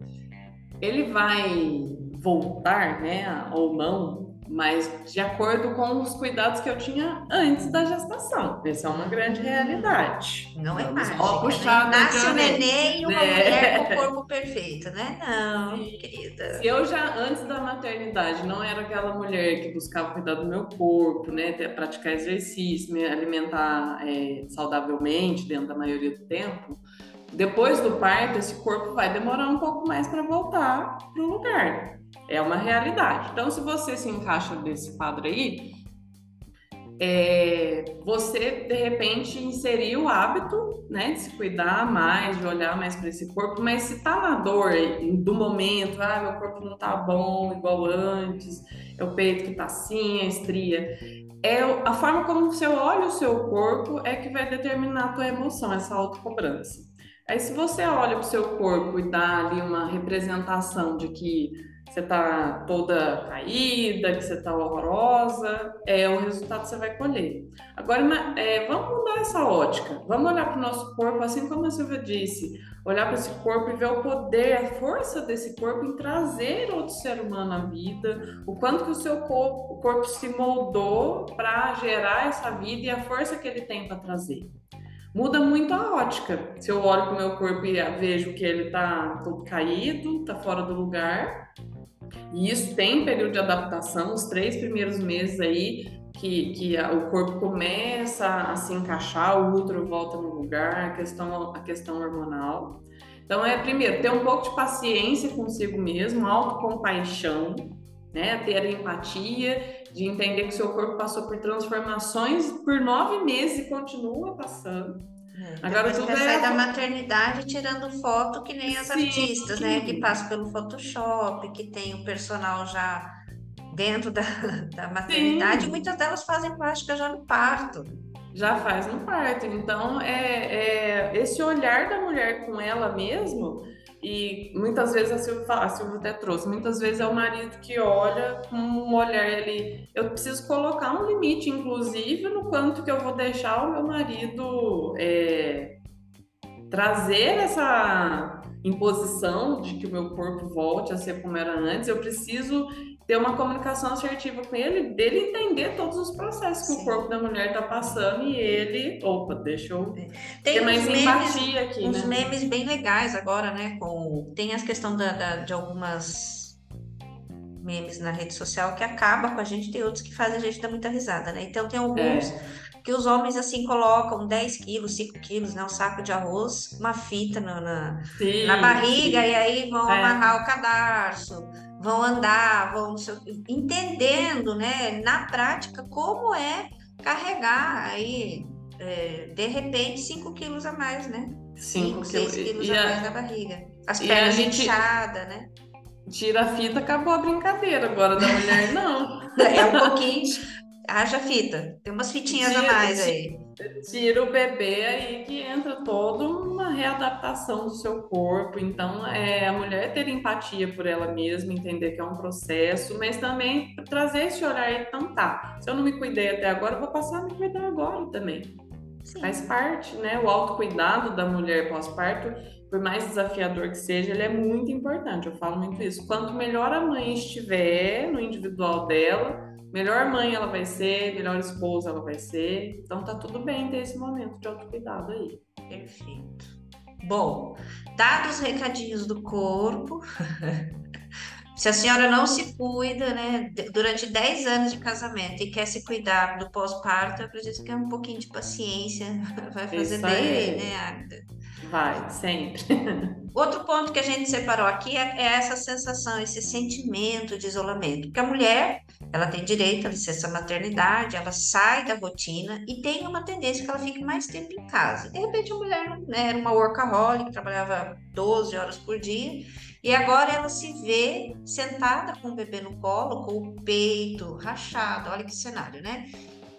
ele vai voltar, né, ou não, mas de acordo com os cuidados que eu tinha antes da gestação. Essa é uma grande realidade. Não é mágica, ó, puxado né? Nasce o neném e uma é. mulher com o corpo perfeito, né? Não, Sim. querida. Se eu já, antes da maternidade, não era aquela mulher que buscava cuidar do meu corpo, né? Praticar exercício, me alimentar é, saudavelmente dentro da maioria do tempo, depois do parto, esse corpo vai demorar um pouco mais para voltar para o lugar. É uma realidade. Então, se você se encaixa desse quadro aí, é, você de repente inserir o hábito né, de se cuidar mais, de olhar mais para esse corpo, mas se tá na dor do momento, ah, meu corpo não tá bom igual antes, é o peito que tá assim, a estria. É a forma como você olha o seu corpo é que vai determinar a tua emoção, essa autocobrança. Aí se você olha para o seu corpo e dá ali uma representação de que você está toda caída, que você está horrorosa, é o resultado que você vai colher. Agora, é, vamos mudar essa ótica. Vamos olhar para o nosso corpo, assim como a Silvia disse, olhar para esse corpo e ver o poder, a força desse corpo em trazer outro ser humano à vida, o quanto que o seu corpo, o corpo se moldou para gerar essa vida e a força que ele tem para trazer muda muito a ótica. Se eu olho para o meu corpo e vejo que ele está todo caído, está fora do lugar, e isso tem período de adaptação, os três primeiros meses aí, que, que a, o corpo começa a se encaixar, o útero volta no lugar, a questão, a questão hormonal. Então, é primeiro ter um pouco de paciência consigo mesmo, autocompaixão, né? Ter empatia, de entender que seu corpo passou por transformações por nove meses e continua passando. É, Agora tudo é... sai da maternidade tirando foto que nem as sim, artistas, né? Que passam pelo Photoshop, que tem o personal já dentro da, da maternidade, sim. muitas delas fazem plástica já no parto. Já faz no parto. Então, é, é esse olhar da mulher com ela mesmo e muitas vezes a Silvia, a Silvia até trouxe, muitas vezes é o marido que olha com um olhar ele, eu preciso colocar um limite, inclusive, no quanto que eu vou deixar o meu marido é, trazer essa imposição de que o meu corpo volte a ser como era antes, eu preciso ter uma comunicação assertiva com ele, dele entender todos os processos que Sim. o corpo da mulher está passando e ele, opa, deixa eu é. tem ter mais memes, empatia aqui, uns né? memes bem legais agora, né? Com tem as questão da, da, de algumas memes na rede social que acaba com a gente, tem outros que fazem a gente dar muita risada, né? Então tem alguns é. que os homens assim colocam 10 quilos, 5 quilos, né? Um saco de arroz, uma fita na, na, sim, na barriga sim. e aí vão é. amarrar o cadarço vão andar, vão entendendo, né, na prática como é carregar aí é, de repente 5 quilos a mais, né? 5, 6 quilos a, a mais na barriga. As pernas gente... inchadas, né? Tira a fita, acabou a brincadeira. Agora da mulher, não. É um pouquinho. Haja fita. Tem umas fitinhas tira, a mais aí. Tira o bebê aí que entra toda uma readaptação do seu corpo. Então, é a mulher ter empatia por ela mesma, entender que é um processo, mas também trazer esse olhar e então tá. Se eu não me cuidei até agora, eu vou passar a me cuidar agora também. Sim. Faz parte, né? O autocuidado da mulher pós-parto, por mais desafiador que seja, ele é muito importante. Eu falo muito isso. Quanto melhor a mãe estiver no individual dela, melhor mãe ela vai ser, melhor esposa ela vai ser. Então tá tudo bem ter esse momento de autocuidado aí. Perfeito. Bom, dados os recadinhos do corpo, se a senhora não se cuida, né, durante 10 anos de casamento e quer se cuidar do pós-parto, eu acredito que é um pouquinho de paciência vai fazer Isso bem, né, Agda? Vai, sempre. Outro ponto que a gente separou aqui é, é, essa sensação, esse sentimento de isolamento. Porque a mulher, ela tem direito à licença maternidade, ela sai da rotina e tem uma tendência que ela fique mais tempo em casa. De repente, a mulher né, era uma workaholic, trabalhava 12 horas por dia, e agora ela se vê sentada com o bebê no colo, com o peito rachado. Olha que cenário, né?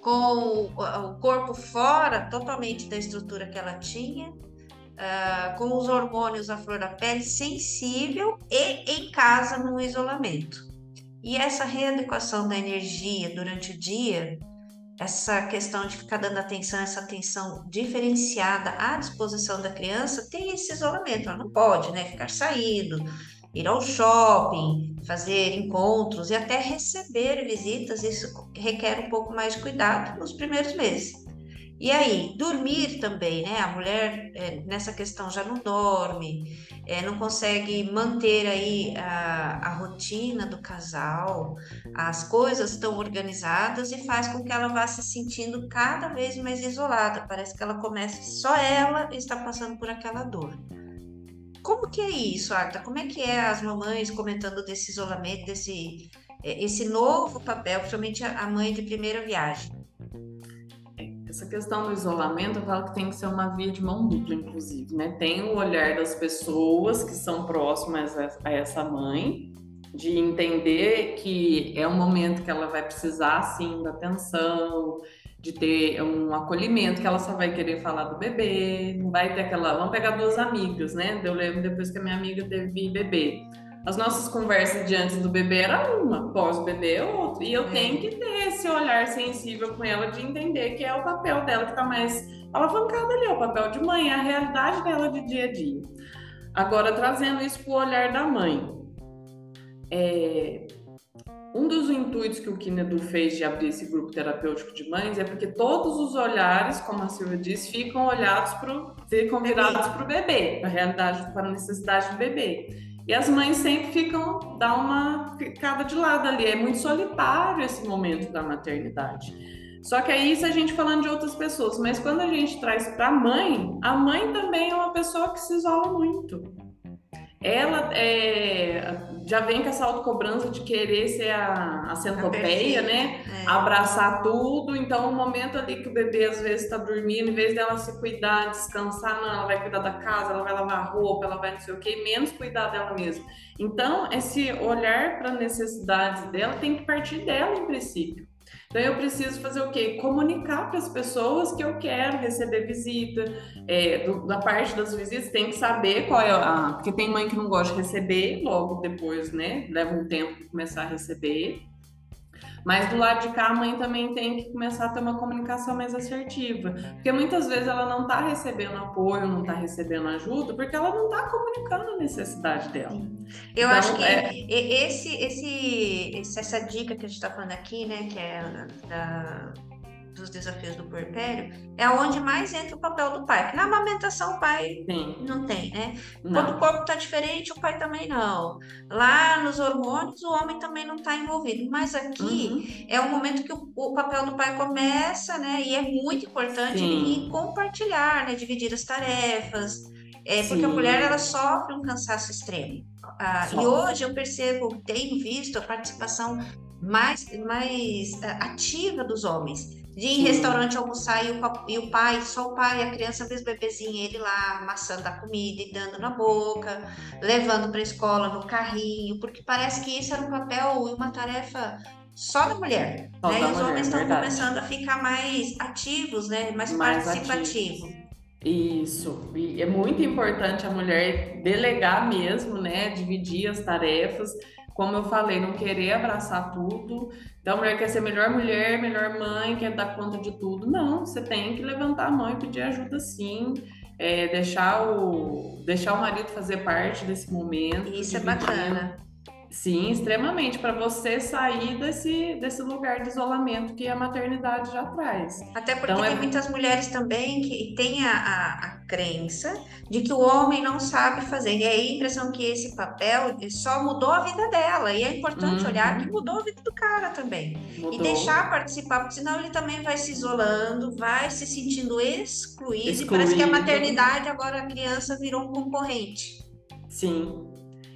Com o corpo fora totalmente da estrutura que ela tinha, uh, com os hormônios à flor da pele, sensível e em casa no isolamento. E essa readequação da energia durante o dia, essa questão de ficar dando atenção, essa atenção diferenciada à disposição da criança, tem esse isolamento. Ela não pode né, ficar saindo, ir ao shopping, fazer encontros e até receber visitas. Isso requer um pouco mais de cuidado nos primeiros meses. E aí, dormir também, né? A mulher é, nessa questão já não dorme, é, não consegue manter aí a, a rotina do casal, as coisas estão organizadas e faz com que ela vá se sentindo cada vez mais isolada. Parece que ela começa, só ela está passando por aquela dor. Como que é isso, Arta? Como é que é as mamães comentando desse isolamento, desse é, esse novo papel, principalmente a mãe de primeira viagem? Essa questão do isolamento, eu falo que tem que ser uma via de mão dupla, inclusive, né? Tem o olhar das pessoas que são próximas a essa mãe, de entender que é um momento que ela vai precisar, sim, da atenção, de ter um acolhimento, que ela só vai querer falar do bebê, não vai ter aquela... Vamos pegar duas amigas, né? Eu lembro depois que a minha amiga teve bebê as nossas conversas de antes do bebê era uma, pós-bebê é outra. E eu é. tenho que ter esse olhar sensível com ela de entender que é o papel dela que está mais alavancado ali, é o papel de mãe, é a realidade dela de dia a dia. Agora, trazendo isso para o olhar da mãe. É, um dos intuitos que o Kinedu fez de abrir esse grupo terapêutico de mães é porque todos os olhares, como a Silvia disse, ficam olhados para ficam virados para o bebê, para a realidade, para a necessidade do bebê. E as mães sempre ficam, dá uma ficada de lado ali. É muito solitário esse momento da maternidade. Só que aí, isso a gente falando de outras pessoas, mas quando a gente traz para a mãe, a mãe também é uma pessoa que se isola muito ela é, já vem com essa autocobrança de querer ser a, a centopeia, né? É. Abraçar tudo. Então, o momento ali que o bebê às vezes está dormindo, em vez dela se cuidar, descansar, não, ela vai cuidar da casa, ela vai lavar a roupa, ela vai não sei o quê, menos cuidar dela mesma. Então, esse olhar para necessidades dela tem que partir dela, em princípio. Então eu preciso fazer o quê? Comunicar para as pessoas que eu quero receber visita. É, do, da parte das visitas tem que saber qual é a. Porque tem mãe que não gosta de receber, logo depois, né? Leva um tempo para começar a receber. Mas do lado de cá, a mãe também tem que começar a ter uma comunicação mais assertiva. Porque muitas vezes ela não está recebendo apoio, não está recebendo ajuda, porque ela não está comunicando a necessidade dela. Eu então, acho que é... esse, esse, essa dica que a gente está falando aqui, né, que é da dos desafios do puerpério, é onde mais entra o papel do pai. Na amamentação o pai Sim. não tem, né? Não. Quando o corpo está diferente, o pai também não. Lá nos hormônios, o homem também não está envolvido. Mas aqui uhum. é o momento que o, o, papel do pai começa, né? E é muito importante em compartilhar, né? Dividir as tarefas. É, porque a mulher ela sofre um cansaço extremo. Ah, e hoje eu percebo, tenho visto a participação mais, mais uh, ativa dos homens de ir em restaurante almoçar e o, e o pai, só o pai, a criança mesmo bebezinho, ele lá amassando a comida e dando na boca, levando para a escola no carrinho, porque parece que isso era um papel e uma tarefa só da mulher. Só né? Da e os mulher, homens estão começando a ficar mais ativos, né? mais, mais participativos. Isso, e é muito importante a mulher delegar mesmo, né? Dividir as tarefas como eu falei, não querer abraçar tudo. Então, a mulher quer ser melhor mulher, melhor mãe, quer dar conta de tudo. Não, você tem que levantar a mão e pedir ajuda sim. É, deixar, o, deixar o marido fazer parte desse momento. Isso é bacana. Sim, extremamente, para você sair desse, desse lugar de isolamento que a maternidade já traz. Até porque então, tem é... muitas mulheres também que têm a, a, a, crença de que o homem não sabe fazer. E aí a impressão que esse papel só mudou a vida dela. E é importante uhum. olhar que mudou a vida do cara também. Mudou. E deixar participar, porque senão ele também vai se isolando, vai se sentindo excluído. excluído. E parece que a maternidade agora a criança virou um concorrente. Sim,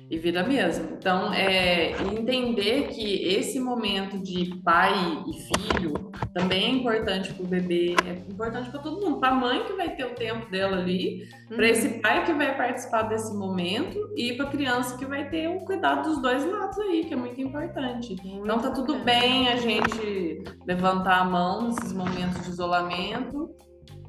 e vida mesmo. Então, é entender que esse momento de pai e filho também é importante para o bebê, é importante para todo mundo, para a mãe que vai ter o tempo dela ali, uhum. para esse pai que vai participar desse momento e para a criança que vai ter o cuidado dos dois lados aí, que é muito importante. Muito então, tá tudo bem a gente levantar a mão nesses momentos de isolamento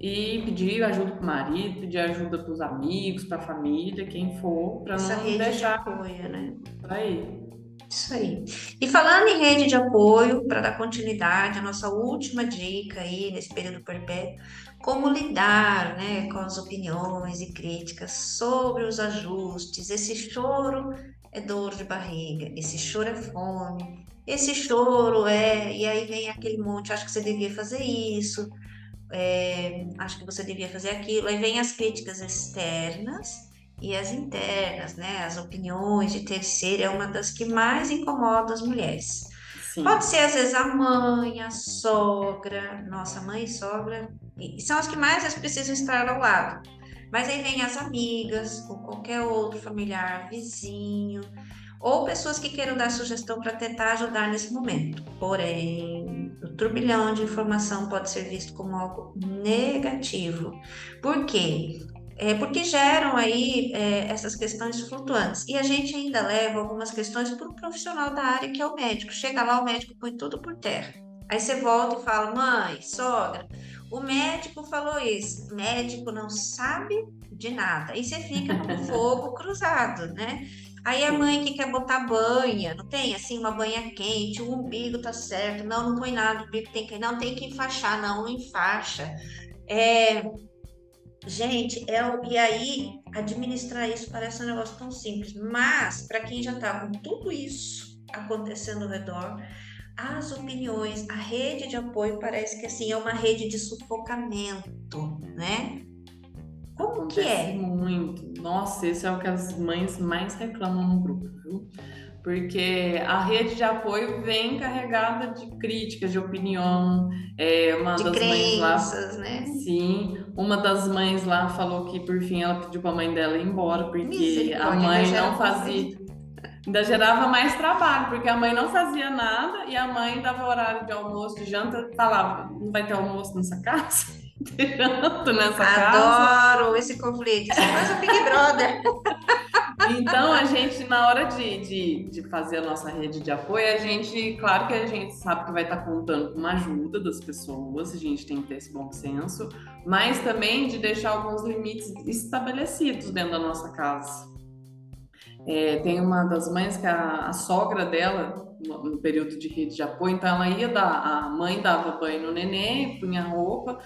e pedir ajuda para o marido, pedir ajuda para os amigos, para a família, quem for, para não rede deixar. De apoio, né? Aí. Isso aí. E falando em rede de apoio, para dar continuidade, a nossa última dica aí nesse período perpétuo, como lidar né, com as opiniões e críticas sobre os ajustes. Esse choro é dor de barriga, esse choro é fome, esse choro é. E aí vem aquele monte, acho que você devia fazer isso, é, acho que você devia fazer aquilo. Aí vem as críticas externas e as internas, né? As opiniões de terceiro é uma das que mais incomoda as mulheres. Sim. Pode ser, às vezes, a mãe, a sogra, nossa mãe e sogra, e são as que mais precisam estar ao lado. Mas aí vem as amigas, ou qualquer outro familiar, vizinho, ou pessoas que queiram dar sugestão para tentar ajudar nesse momento. Porém, o turbilhão de informação pode ser visto como algo negativo. Por quê? É porque geram aí é, essas questões flutuantes. E a gente ainda leva algumas questões para o profissional da área, que é o médico. Chega lá, o médico põe tudo por terra. Aí você volta e fala, mãe, sogra, o médico falou isso. O médico não sabe de nada. E você fica no fogo cruzado, né? Aí a mãe que quer botar banha, não tem assim uma banha quente, o umbigo tá certo, não, não põe nada, o umbigo tem que, não tem que enfaixar, não, não enfaixa. É, gente, é, e aí administrar isso parece um negócio tão simples, mas para quem já tá com tudo isso acontecendo ao redor, as opiniões, a rede de apoio parece que assim é uma rede de sufocamento, né? Como que é? Muito. Nossa, esse é o que as mães mais reclamam no grupo, viu? Porque a rede de apoio vem carregada de críticas, de opinião. É, uma de das crenças, mães lá, né? Sim, uma das mães lá falou que por fim ela pediu para a mãe dela ir embora porque a mãe não fazia. Ainda gerava mais trabalho, porque a mãe não fazia nada e a mãe dava horário de almoço, de janta, falava: não vai ter almoço nessa casa? Tanto nessa Adoro casa. Adoro esse conflito. Você faz o Big Brother. Então, a gente, na hora de, de, de, fazer a nossa rede de apoio, a gente, claro que a gente sabe que vai estar contando com uma ajuda das pessoas, a gente tem que ter esse bom senso, mas também de deixar alguns limites estabelecidos dentro da nossa casa. É, tem uma das mães que a, a sogra dela no período de rede de apoio, então ela ia dar, a mãe dava banho no neném, punha roupa,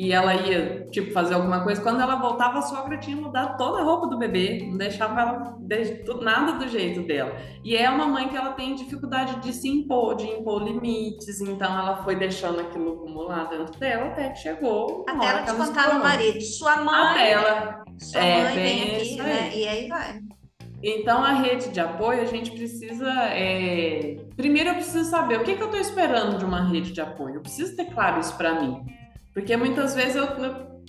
e ela ia, tipo, fazer alguma coisa. Quando ela voltava, a sogra tinha mudado toda a roupa do bebê, não deixava ela nada do jeito dela. E é uma mãe que ela tem dificuldade de se impor, de impor limites, então ela foi deixando aquilo acumular dentro dela até que chegou. Até ela descontar no marido. Sua mãe. Até ela. Sua é, mãe vem aqui, né? E aí vai. Então, a rede de apoio, a gente precisa. É... Primeiro, eu preciso saber o que, que eu estou esperando de uma rede de apoio. Eu preciso ter claro isso para mim. Porque muitas vezes eu,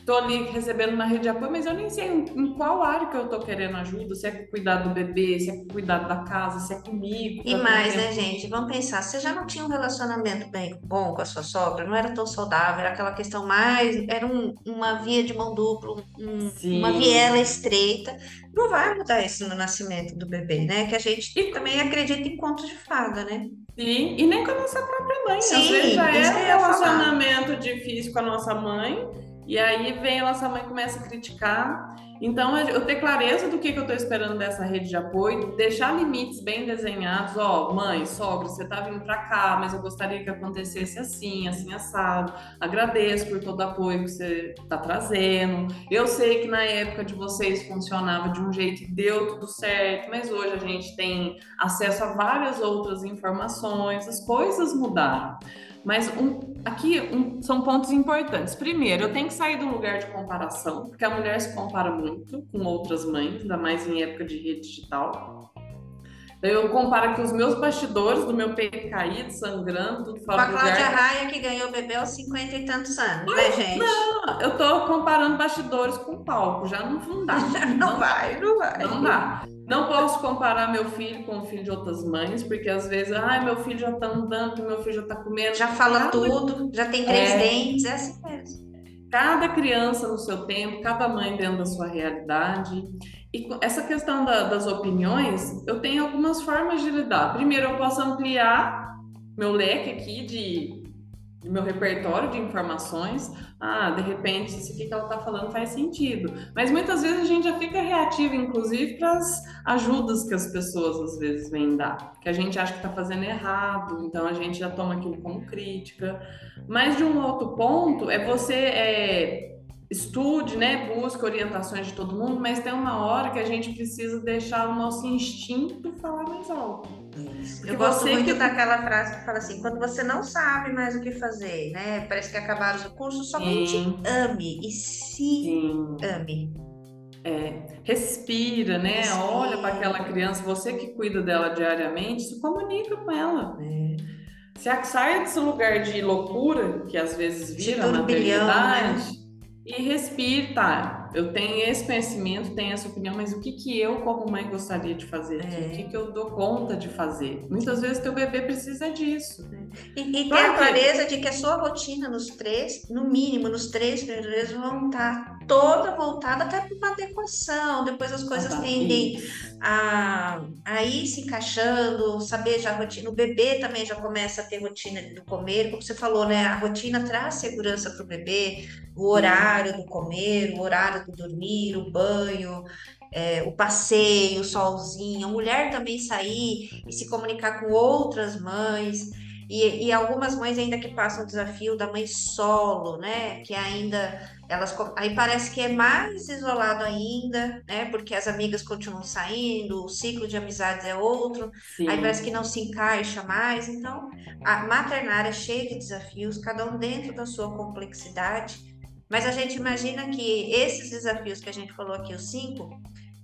tô ali recebendo uma rede de apoio, mas eu nem sei em, qual área que eu tô querendo ajuda, se é cuidar do bebê, se é cuidar da casa, se é comigo. E mais, né, gente? Vamos pensar, você já não tinha um relacionamento bem bom com a sua sogra, não era tão saudável, era aquela questão mais, era um, uma via de mão dupla, um, uma viela estreita. Não vai mudar isso no nascimento do bebê, né? Que a gente e... também acredita em contos de fada, né? Sim, e nem com a nossa própria mãe. Sim, Às vezes já é um relacionamento difícil com a nossa mãe e aí vem a nossa mãe começa a criticar. Então, eu ter clareza do que, eu estou esperando dessa rede de apoio, deixar limites bem desenhados. Ó, mãe, sogra, você está vindo para cá, mas eu gostaria que acontecesse assim, assim, assado. Agradeço por todo o apoio que você está trazendo. Eu sei que na época de vocês funcionava de um jeito e deu tudo certo, mas hoje a gente tem acesso a várias outras informações, as coisas mudaram. Mas um, aqui um, são pontos importantes. Primeiro, eu tenho que sair do lugar de comparação, porque a mulher se compara muito com outras mães, ainda mais em época de rede digital. Eu comparo aqui os meus bastidores do meu peito caído, sangrando, tudo fora. Com a Cláudia Raia, que ganhou o bebê aos 50 e tantos anos, né, gente? Não, eu tô comparando bastidores com palco, já não, não dá. não, não vai, não vai. Não dá. Não posso comparar meu filho com o filho de outras mães, porque às vezes, ai, ah, meu filho já tá andando, meu filho já tá comendo. Já fala tudo, já tem três é... dentes, é assim mesmo. Cada criança no seu tempo, cada mãe dentro da sua realidade. E essa questão da, das opiniões, eu tenho algumas formas de lidar. Primeiro, eu posso ampliar meu leque aqui de do meu repertório de informações, ah, de repente, isso aqui que ela está falando faz sentido. Mas muitas vezes a gente já fica reativo, inclusive, para as ajudas que as pessoas às vezes vêm dar, que a gente acha que está fazendo errado, então a gente já toma aquilo como crítica. Mas de um outro ponto é você é, estude, né, busque orientações de todo mundo, mas tem uma hora que a gente precisa deixar o nosso instinto falar mais alto. Isso. Eu gosto muito que... daquela frase que fala assim: quando você não sabe mais o que fazer, né? Parece que acabaram os cursos, somente Sim. ame e se Sim. ame. É, respira, né? Respira. Olha para aquela criança, você que cuida dela diariamente, se comunica com ela. É. Se saia desse lugar de loucura que às vezes vira na realidade. Né? E respire, tá? Eu tenho esse conhecimento, tenho essa opinião, mas o que que eu, como mãe, gostaria de fazer? É. O que que eu dou conta de fazer? Muitas vezes teu bebê precisa disso. E, e ter a clareza de que a sua rotina nos três, no mínimo, nos três primeiros meses, vão estar toda voltada até para uma adequação. Depois as coisas ah, tendem a, a ir se encaixando, saber já a rotina. O bebê também já começa a ter rotina do comer, como você falou, né? A rotina traz segurança para o bebê, o horário do comer, o horário do dormir, o banho, é, o passeio, o solzinho, a mulher também sair e se comunicar com outras mães. E, e, algumas mães ainda que passam o desafio da mãe solo, né? Que ainda elas aí parece que é mais isolado ainda, né? Porque as amigas continuam saindo, o ciclo de amizades é outro, Sim. aí parece que não se encaixa mais. Então, a maternária é cheia de desafios, cada um dentro da sua complexidade. Mas a gente imagina que esses desafios que a gente falou aqui, os cinco,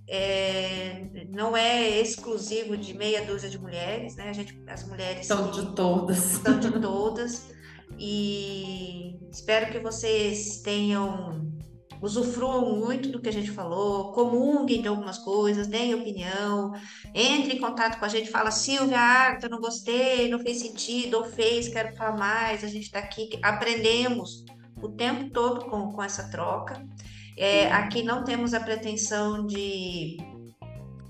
é, não é exclusivo de meia dúzia de mulheres, né? A gente, as mulheres são de todas, são de todas. E espero que vocês tenham usufruam muito do que a gente falou, comunguem de algumas coisas, deem opinião, entre em contato com a gente, fala Silvia, Arthur, não gostei, não fez sentido, ou fez, quero falar mais, a gente está aqui, aprendemos o tempo todo com, com essa troca. É, aqui não temos a pretensão de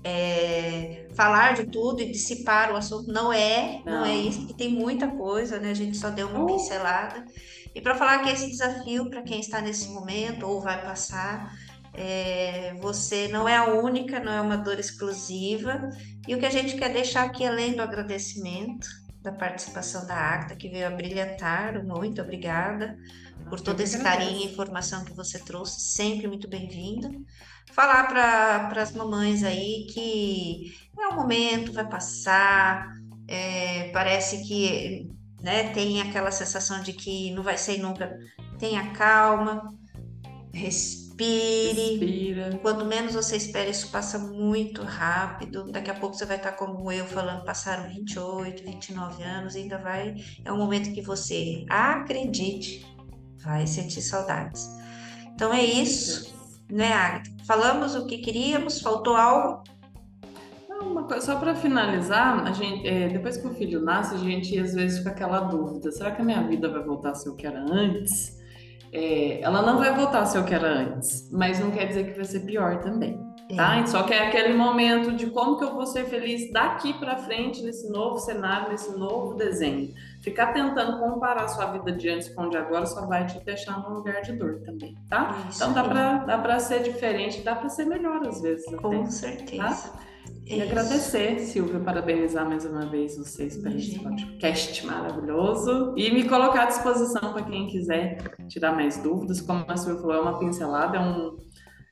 é, falar de tudo e dissipar o assunto, não é, não, não é isso, que tem muita coisa, né? A gente só deu uma uh. pincelada. E para falar que esse desafio, para quem está nesse momento ou vai passar, É, você não é a única, não é uma dor exclusiva. E o que a gente quer deixar aqui, além do agradecimento da participação da Acta, que veio a brilhantar, muito obrigada por todo esse carinho e informação que você trouxe, sempre muito bem-vinda. Falar para as mamães aí que é um momento, vai passar, é, parece que né, tem aquela sensação de que não vai ser nunca. Tenha calma, respire. Respira. Quanto menos você espera, isso passa muito rápido. Daqui a pouco você vai estar como eu falando, passaram 28, 29 anos, e ainda vai. É um momento que você acredite, vai sentir saudades. Então é isso, né, Agatha? Falamos o que queríamos, faltou algo? Uma coisa, só para finalizar, a gente, é, depois que o filho nasce, a gente às vezes fica aquela dúvida: será que a minha vida vai voltar a ser o que era antes? É, ela não vai voltar a ser o que era antes, mas não quer dizer que vai ser pior também, tá? É. Só que é aquele momento de como que eu vou ser feliz daqui para frente nesse novo cenário, nesse novo desenho. Ficar tentando comparar sua vida de antes com de agora só vai te deixar num lugar de dor também, tá? Isso então dá para dá para ser diferente, dá para ser melhor às vezes. Com até, certeza. Tá? E agradecer, Silvia, parabenizar mais uma vez vocês pelo esse podcast maravilhoso e me colocar à disposição para quem quiser tirar mais dúvidas. Como a Silvia falou, é uma pincelada, é um,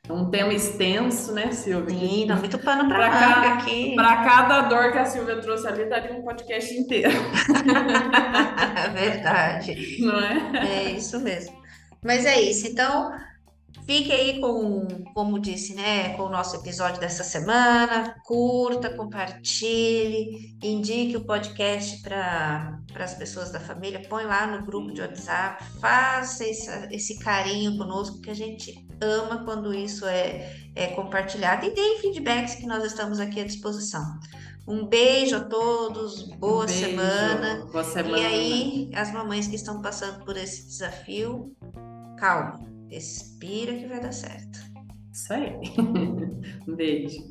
é um tema extenso, né, Silvia? Sim, dá muito pano para cá aqui. Para cada dor que a Silvia trouxe ali, daria um podcast inteiro. É verdade. Não é? É isso mesmo. Mas é isso. Então, Fique aí com, como disse, né, com o nosso episódio dessa semana. Curta, compartilhe, indique o podcast para as pessoas da família, põe lá no grupo de WhatsApp, faça esse, esse carinho conosco que a gente ama quando isso é, é compartilhado e deem feedbacks que nós estamos aqui à disposição. Um beijo a todos, boa, um semana. boa semana. E aí, as mamães que estão passando por esse desafio, calma Respira que vai dar certo. Isso aí. um beijo.